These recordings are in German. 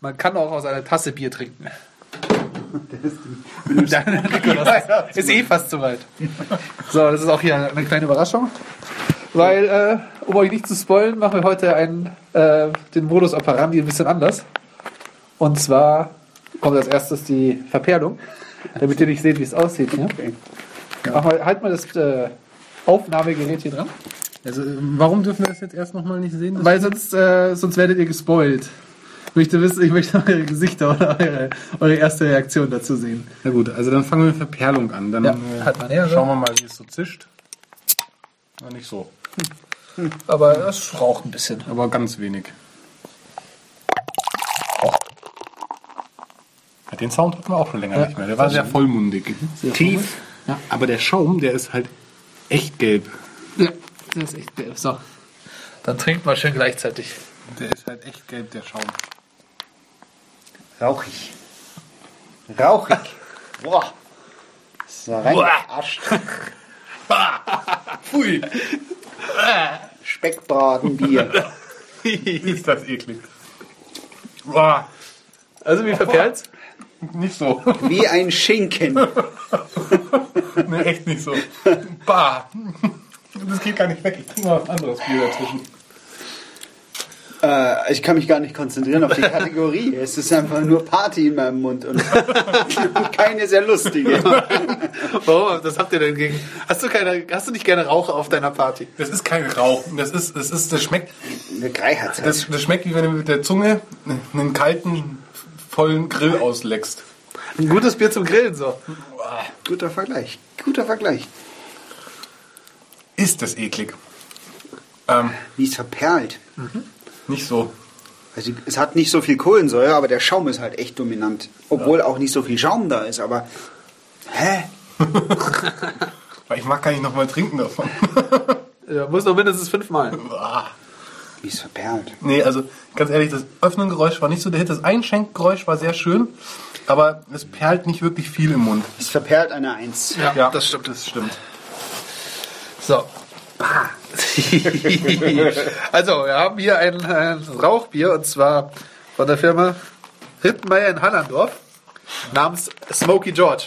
Man kann auch aus einer Tasse Bier trinken. Dann, Nikolaus, ist eh fast soweit. So, das ist auch hier eine kleine Überraschung. Weil, äh, um euch nicht zu spoilen, machen wir heute einen, äh, den Modus operandi ein bisschen anders. Und zwar kommt als erstes die Verperlung, damit ihr nicht seht, wie es aussieht. Hier. Mach mal, halt mal das äh, Aufnahmegerät hier dran. Also, warum dürfen wir das jetzt erst nochmal nicht sehen? Weil sonst, äh, sonst werdet ihr gespoilt. Ich möchte wissen, ich möchte eure Gesichter oder eure, eure erste Reaktion dazu sehen. Na gut, also dann fangen wir mit Verperlung an. Dann Ja, äh, halt schauen wir mal, wie es so zischt. Na, nicht so, Aber das raucht ein bisschen. aber ganz wenig. Ja, den Sound hatten wir auch schon länger Ja. nicht mehr. Der war sehr vollmundig. Tief. Ja. Aber der Schaum, der ist halt echt gelb. Ja, das ist echt gelb. So. Dann trinkt mal schön gleichzeitig. Der ist halt echt gelb, der Schaum. Rauchig. Rauchig. Boah. So reingearscht. Pfui! Speckbratenbier. ist das eklig. Boah, Also wie verperlt? nicht so. Wie ein Schinken. nee, echt nicht so. Bah. Das geht gar nicht weg. Ich trinke mal was anderes Bier dazwischen. Äh, ich kann mich gar nicht konzentrieren auf die Kategorie. Es ist einfach nur Party in meinem Mund und keine sehr lustige. Warum? Das habt ihr denn gegen? Hast du keine? Hast du nicht gerne Raucher auf deiner Party? Das ist kein Rauch. Das ist, das ist, das schmeckt, Eine das, das schmeckt wie wenn du mit der Zunge einen kalten, vollen Grill ausleckst. Ein gutes Bier zum Grillen so. Guter Vergleich. Guter Vergleich. Ist das eklig? Ähm, Wie es verperlt. Nicht so. Also es hat nicht so viel Kohlensäure, aber der Schaum ist halt echt dominant. Obwohl auch nicht so viel Schaum da ist, aber. Hä? Weil ich mag gar nicht nochmal trinken davon. Ja, muss noch mindestens fünfmal. Wie es verperlt. nee, also ganz ehrlich, das Öffnengeräusch war nicht so der Hit. Das Einschenkgeräusch war sehr schön, aber es perlt nicht wirklich viel im Mund. Es verperlt eine Eins. Ja, das stimmt. Das stimmt. So. also, wir haben hier ein, ein Rauchbier und zwar von der Firma Rittmeier in Hallandorf namens Smoky George.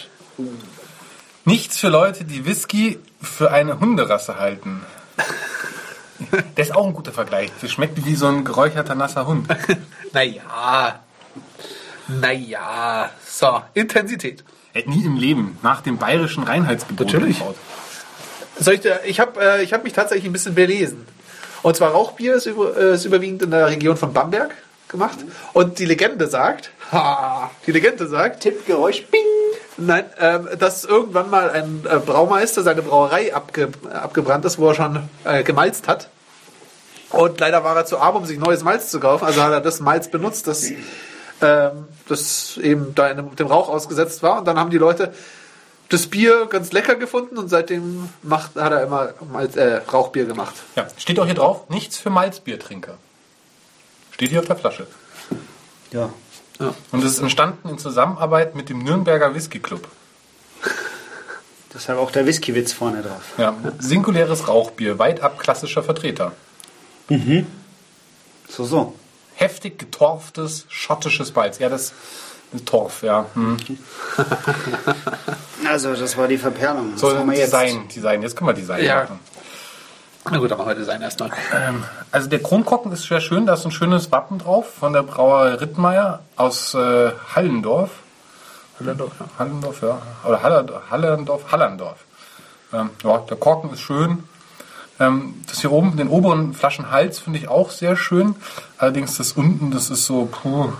Nichts für Leute, die Whisky für eine Hunderasse halten. Der ist auch ein guter Vergleich. Das schmeckt wie so ein geräucherter nasser Hund. Naja. Naja. So, Intensität. Hätte nie im Leben nach dem bayerischen Reinheitsgebot Natürlich. gebraut. Soll ich, dir- ich habe äh, ich hab mich tatsächlich ein bisschen belesen. Und zwar Rauchbier ist, über, äh, ist überwiegend in der Region von Bamberg gemacht. Und die Legende sagt, ha, die Legende sagt, Tippgeräusch, bing! Nein, ähm, dass irgendwann mal ein äh, Braumeister seine Brauerei abge abgebrannt ist, wo er schon äh, gemalzt hat. Und leider war er zu arm, um sich neues Malz zu kaufen. Also hat er das Malz benutzt, das, ähm, das eben da in dem, dem Rauch ausgesetzt war. Und dann haben die Leute das Bier ganz lecker gefunden und seitdem macht, hat er immer Malz, äh, Rauchbier gemacht. Ja, steht auch hier drauf, nichts für Malzbiertrinker. Steht hier auf der Flasche. Ja. Und es ist entstanden in Zusammenarbeit mit dem Nürnberger Whisky Club. Deshalb auch der Whiskywitz vorne drauf. Ja, singuläres Rauchbier, weit ab klassischer Vertreter. So, so. Heftig getorftes schottisches Malz. Ja, das ist Torf, ja. Hm. Also, das war die Verperlung. Was So, haben wir jetzt? Design, Design. Jetzt können wir Design Ja. machen. Na gut, dann machen wir Design erstmal. Ähm, also der Kronkorken ist sehr schön, da ist ein schönes Wappen drauf von der Brauerei Rittmeier aus äh, Hallendorf. Hallandorf, ja. Hallendorf, ja. Oder Haller- Hallendorf, Hallandorf. Ähm, ja, der Korken ist schön. Ähm, das hier oben, den oberen Flaschenhals, finde ich auch sehr schön. Allerdings das unten, das ist so, puh.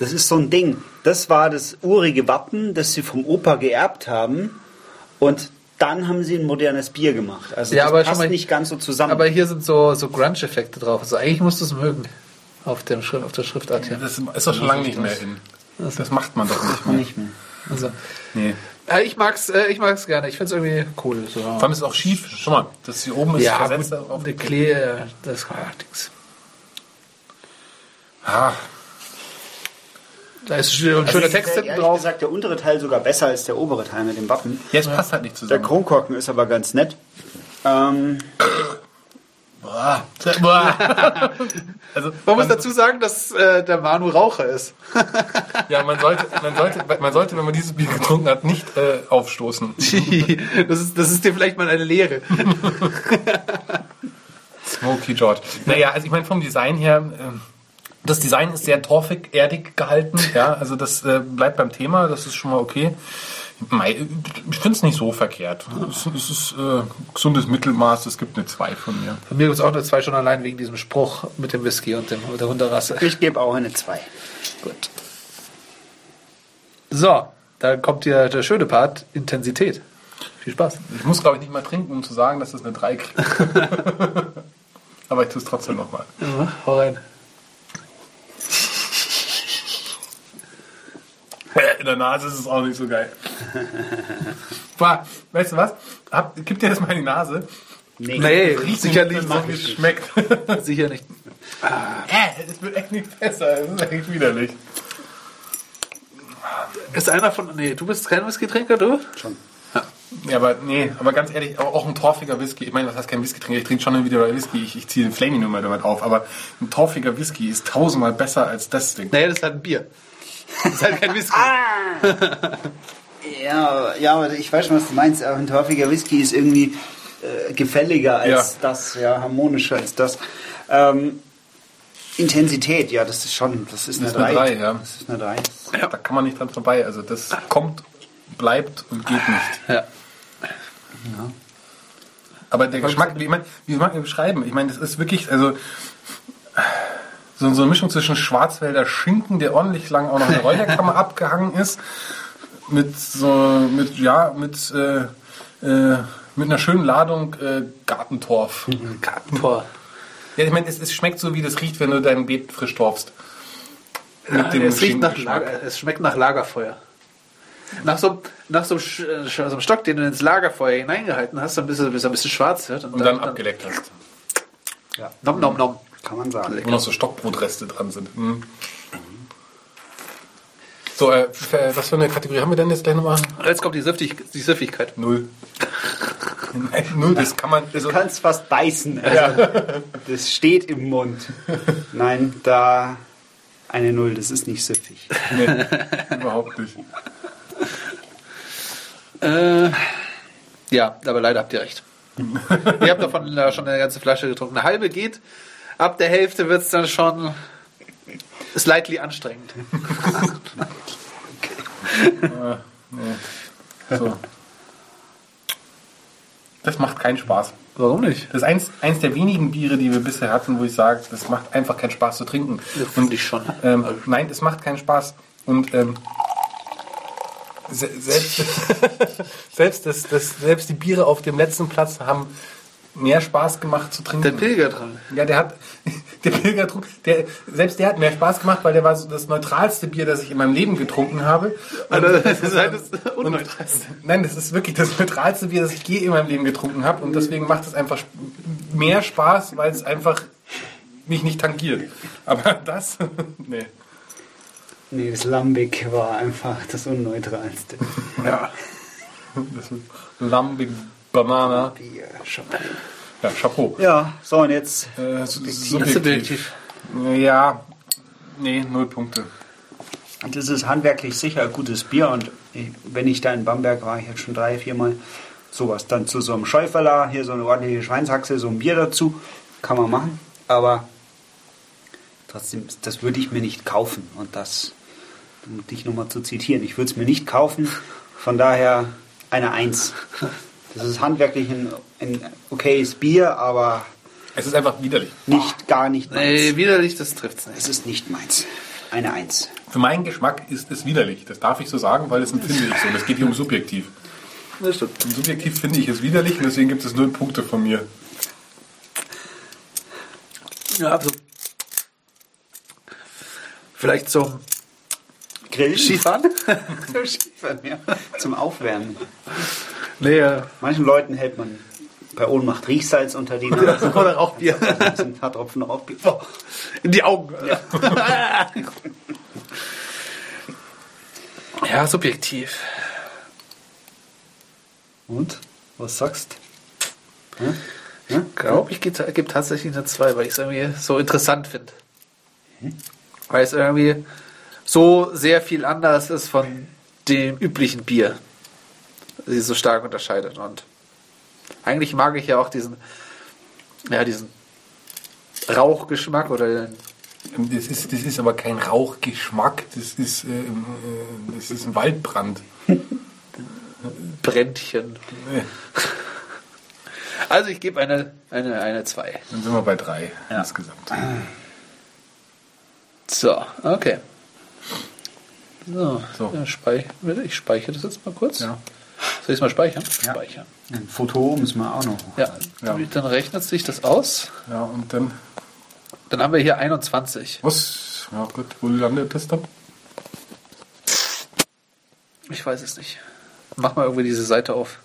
Das ist so ein Ding. Das war das urige Wappen, das sie vom Opa geerbt haben. Und dann haben sie ein modernes Bier gemacht. Also Ja, das aber passt mal- nicht ganz so zusammen. Aber hier sind so, so Grunge-Effekte drauf. Also eigentlich musst du es mögen. Auf, dem Schrift, auf der Schriftart hier. Das ist doch schon lange nicht mehr in. Das macht man doch nicht mehr. nicht mehr. Also, Nee. äh, ich mag's, äh, ich mag's gerne. Ich find's irgendwie cool. So. Vor allem ist es auch schief. Schau mal, das hier oben ist Ja, versetzt gut, auf die Klee, äh, das ach, Dings. Ah, Da ist schon ein schöner Text hinten drauf. gesagt, der untere Teil sogar besser als der obere Teil mit dem Wappen. jetzt passt halt nicht Der zusammen. Kronkorken ist aber ganz nett. Ähm, Boah. Boah. also, Man muss dazu sagen, dass äh, der Manu Raucher ist. Ja, man sollte, man sollte, man sollte, wenn man dieses Bier getrunken hat, nicht äh, aufstoßen. das, ist, das ist dir vielleicht mal eine Lehre. Smoky George. Naja, also ich meine vom Design her, ähm, das Design ist sehr torfig, erdig gehalten. Ja, also das äh, bleibt beim Thema, das ist schon mal okay. Ich finde es nicht so verkehrt. Es, es ist äh, gesundes Mittelmaß, es gibt eine 2 von mir. Von mir gibt es auch eine zwei schon allein wegen diesem Spruch mit dem Whisky und dem, der Hunderasse. Ich gebe auch eine 2. Gut. So, da kommt hier der schöne Part, Intensität. Viel Spaß. Ich muss, glaube ich, nicht mal trinken, um zu sagen, dass es eine 3 kriegt. Aber ich tue es trotzdem nochmal. Ja, hau rein. In der Nase ist es auch nicht so geil. Boah, weißt du was? Hab, gib dir das mal in die Nase. Nee, Riecht sicherlich nicht, so, wie es schmeckt. Sicher nicht. äh, es wird echt nicht besser. Es ist echt widerlich. Ist einer von. Nee, du bist kein Whisky-Trinker, du? Schon. Ja, aber nee, aber ganz ehrlich, auch ein torfiger Whisky. Ich meine, was heißt kein Whisky-Trinker? Ich trinke schon wieder Whisky. Ich, ich ziehe den Flaming nur mal damit auf. Aber ein torfiger Whisky ist tausendmal besser als das Ding. Naja, das ist halt ein Bier. Das ist halt kein Whisky. Ja, ja, aber ich weiß schon, was du meinst. Aber ein torfiger Whisky ist irgendwie äh, gefälliger als Ja. das, ja, harmonischer als das. Ähm, Intensität, ja, das ist schon, das ist eine Das ist eine 3. Drei, ja. Das ist eine 3. Da kann man nicht dran vorbei. Also das kommt, bleibt und geht nicht. Ja. Aber der Geschmack, ich meine, wie soll man beschreiben? Ich meine, das ist wirklich, also so, so eine Mischung zwischen Schwarzwälder Schinken, der ordentlich lang auch noch in der Räucherkammer abgehangen ist, mit so, mit, ja, mit, äh, äh, mit einer schönen Ladung äh, Gartentorf. Gartentor. Ja, ich meine, es, es schmeckt so, wie das riecht, wenn du dein Beet frisch torfst. Dem es, riecht nach. Lager, es schmeckt nach Lagerfeuer. Nach so, nach so, äh, so einem Stock, den du ins Lagerfeuer hineingehalten hast, dann bis er bis er ein bisschen schwarz wird. Und dann abgeleckt hast. Nom, nom, nom. Kann man sagen. Wo noch so Stockbrotreste dran sind. Mhm. So, äh, f- was für eine Kategorie haben wir denn jetzt gleich nochmal? Jetzt kommt die, Süffig, die Süffigkeit. Null. Nein, Null, das kann man. Also, Du kannst fast beißen. Also, Das steht im Mund. Nein, da eine Null, das ist nicht süffig. nee, überhaupt nicht. Äh, ja, aber leider habt ihr recht. ihr habt davon äh, schon eine ganze Flasche getrunken. Eine halbe geht. Ab der Hälfte wird es dann schon slightly anstrengend. So. Das macht keinen Spaß. Warum nicht? Das ist eins, eins der wenigen Biere, die wir bisher hatten, wo ich sage, das macht einfach keinen Spaß zu trinken. Finde ich schon. Ähm, nein, es macht keinen Spaß. Und ähm, se selbst, selbst, das, das, selbst die Biere auf dem letzten Platz haben mehr Spaß gemacht zu trinken. Der Pilger dran. Ja, der hat, der Pilgertrunk, der, selbst der hat mehr Spaß gemacht, weil der war so das neutralste Bier, das ich in meinem Leben getrunken habe. Und, Das ist halt das Unneutralste. nein, das ist wirklich das neutralste Bier, das ich je in meinem Leben getrunken habe. Und deswegen macht es einfach mehr Spaß, weil es einfach mich nicht tangiert. Aber das, nee. Nee, das Lambic war einfach das Unneutralste. Ja. Das Lambic Banana. Bier, schon. Ja, Chapeau. Ja, so und jetzt. Äh, subjektiv. subjektiv. Ja, nee, null Punkte. Das ist handwerklich sicher ein gutes Bier und ich, wenn ich da in Bamberg war, ich jetzt schon drei, viermal sowas dann zu so einem Schäuferler, hier so eine ordentliche Schweinshaxe, so ein Bier dazu, kann man machen, aber trotzdem, das würde ich mir nicht kaufen und das, um dich nochmal zu zitieren, ich würde es mir nicht kaufen, von daher eine Eins. Das ist handwerklich ein, ein okayes Bier, aber Es ist einfach widerlich. nicht, gar nicht meins. Nee, widerlich, das trifft's nicht. Es ist nicht meins. Eine Eins. Für meinen Geschmack ist es widerlich. Das darf ich so sagen, weil das empfinde ich so. Und es geht hier um subjektiv. Das stimmt. Und subjektiv finde ich es widerlich und deswegen gibt es null Punkte von mir. Ja, also. Vielleicht zum Grill? Skifahren? Zum Skifahren, ja. Zum Aufwärmen. Nee, Manchen Leuten hält man bei Ohnmacht Riechsalz unter die Nase. oder Rauchbier. Da sind ein paar Tropfen Rauchbier. Oh. In die Augen. Ja, subjektiv. Und? Was sagst Ich glaube, ich gebe tatsächlich eine 2, weil ich es irgendwie so interessant finde. Weil es irgendwie so sehr viel anders ist von dem üblichen Bier. Sie so stark unterscheidet. Und eigentlich mag ich ja auch diesen, ja, diesen Rauchgeschmack oder den Das ist, das ist aber kein Rauchgeschmack, das ist, äh, äh, das ist ein Waldbrand. Brändchen. Nee, Also ich gebe eine, eine, eine 2. Dann sind wir bei drei Ja. insgesamt. So, okay. So, So. Ja, speich, ich speichere das jetzt mal kurz. Ja. Soll ich es mal speichern? Ja. Speichern. Ein Foto müssen wir auch noch. Ja. Ja. Dann rechnet sich das aus. Ja, und dann, Dann haben wir hier 21. was? Ja gut, wo landet das dann? Ich weiß es nicht. Mach mal irgendwie diese Seite auf.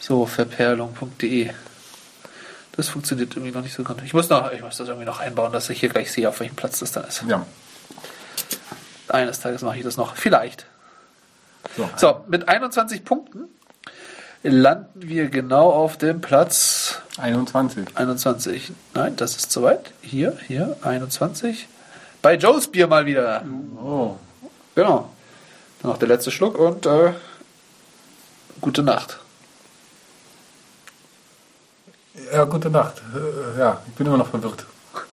So, verperlung.de. Das funktioniert irgendwie noch nicht so gut. Ich muss, noch, ich muss das irgendwie noch einbauen, dass ich hier gleich sehe, auf welchem Platz das dann ist. Ja. Eines Tages mache ich das noch. Vielleicht. So. So, mit 21 Punkten landen wir genau auf dem Platz 21. 21. Nein, das ist zu weit. Hier, hier, 21. Bei Joes Bier mal wieder. Oh. Genau. Dann noch der letzte Schluck und äh, gute Nacht. Ja, gute Nacht. Äh, Ja, ich bin immer noch verwirrt.